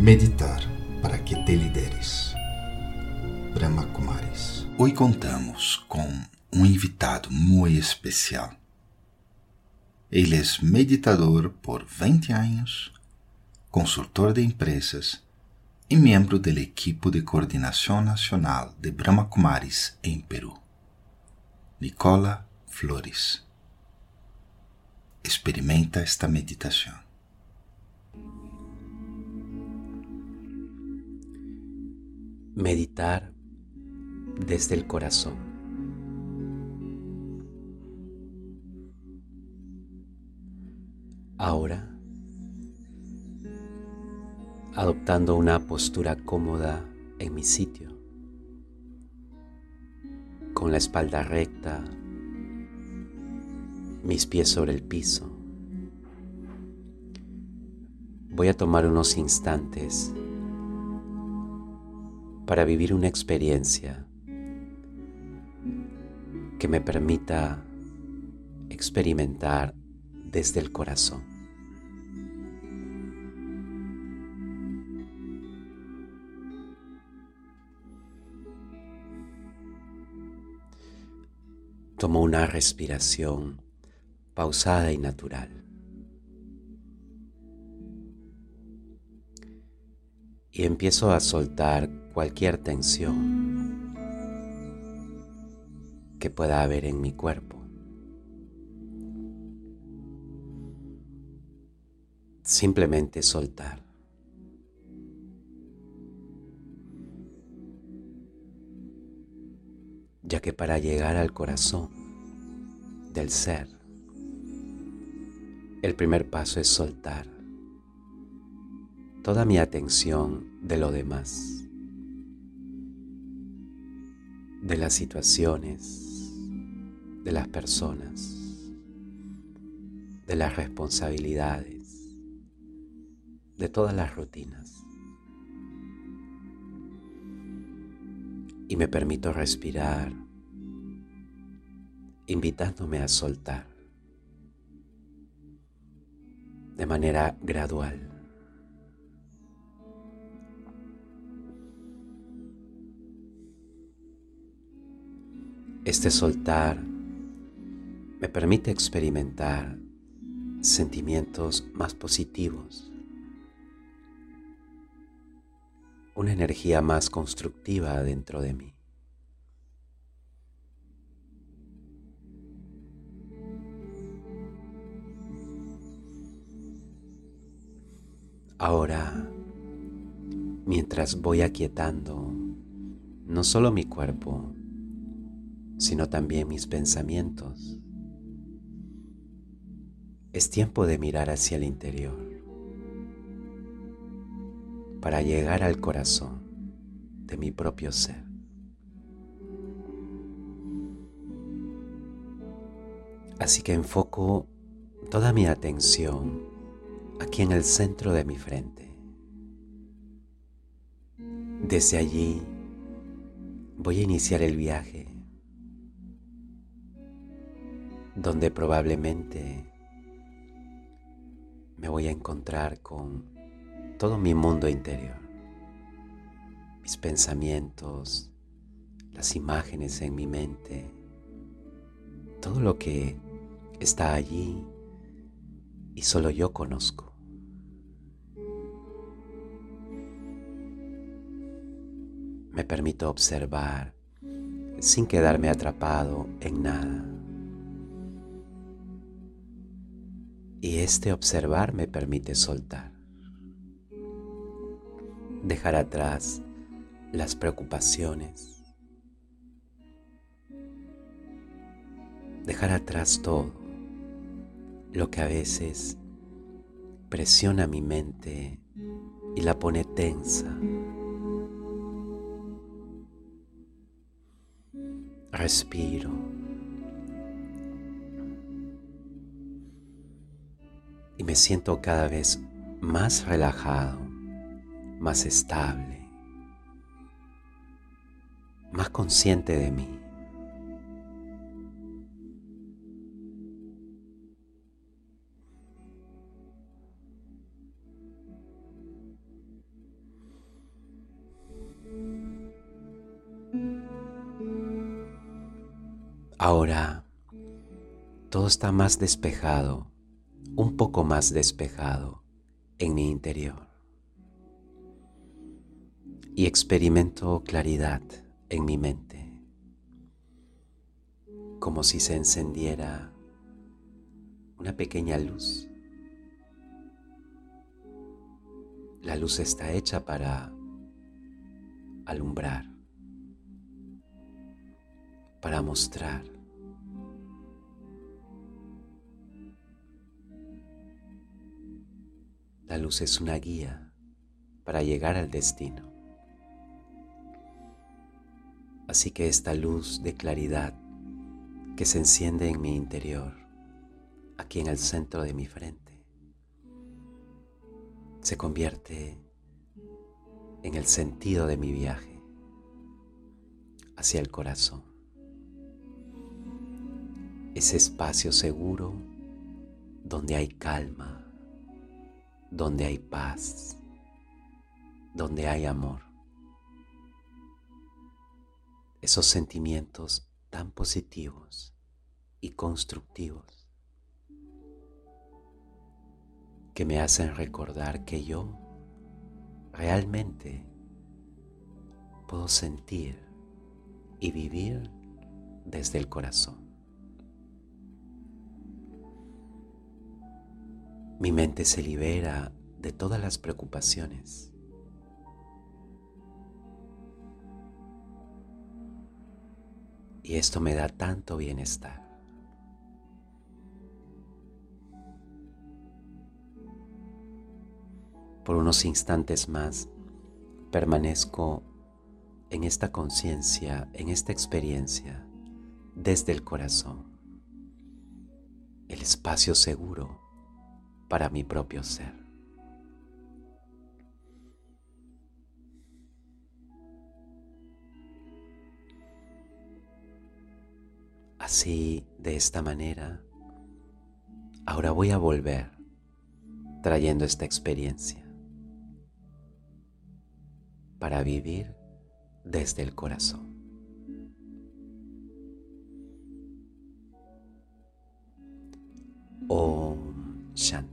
Meditar para que te lideres. Brahma Kumaris. Hoy contamos com um invitado muito especial. Ele é meditador por 20 anos, consultor de empresas e membro do equipo de coordenação nacional de Brahma Kumaris em Peru. Nicola Flores. Experimenta esta meditação. Meditar desde el corazón. Ahora, adoptando una postura cómoda en mi sitio, con la espalda recta, mis pies sobre el piso. Voy a tomar unos instantes para vivir una experiencia que me permita experimentar desde el corazón. Tomo una respiración pausada y natural. Y empiezo a soltar cualquier tensión que pueda haber en mi cuerpo. Simplemente soltar. Ya que para llegar al corazón del ser, el primer paso es soltar toda mi atención de lo demás, de las situaciones, de las personas, de las responsabilidades, de todas las rutinas. Y me permito respirar, invitándome a soltar de manera gradual. Este soltar me permite experimentar sentimientos más positivos, una energía más constructiva dentro de mí. Ahora, mientras voy aquietando no solo mi cuerpo, sino también mis pensamientos. Es tiempo de mirar hacia el interior para llegar al corazón de mi propio ser. Así que enfoco toda mi atención aquí en el centro de mi frente. Desde allí voy a iniciar el viaje donde probablemente me voy a encontrar con todo mi mundo interior, mis pensamientos, las imágenes en mi mente, todo lo que está allí y solo yo conozco. Me permito observar sin quedarme atrapado en nada. Y este observar me permite soltar, dejar atrás las preocupaciones, dejar atrás todo lo que a veces presiona mi mente y la pone tensa. Respiro. me siento cada vez más relajado, más estable, más consciente de mí. Ahora todo está más despejado un poco más despejado en mi interior. Y experimento claridad en mi mente, como si se encendiera una pequeña luz. La luz está hecha para alumbrar, para mostrar. La luz es una guía para llegar al destino. Así que esta luz de claridad que se enciende en mi interior, aquí en el centro de mi frente, se convierte en el sentido de mi viaje hacia el corazón. Ese espacio seguro donde hay calma, donde hay paz, donde hay amor esos sentimientos tan positivos y constructivos que me hacen recordar que yo realmente puedo sentir y vivir desde el corazón. Mi mente se libera de todas las preocupaciones Y esto me da tanto bienestar. Por unos instantes más permanezco en esta conciencia, en esta experiencia, desde el corazón, el espacio seguro para mi propio ser. Así, de esta manera, ahora voy a volver trayendo esta experiencia para vivir desde el corazón. Om Shanti.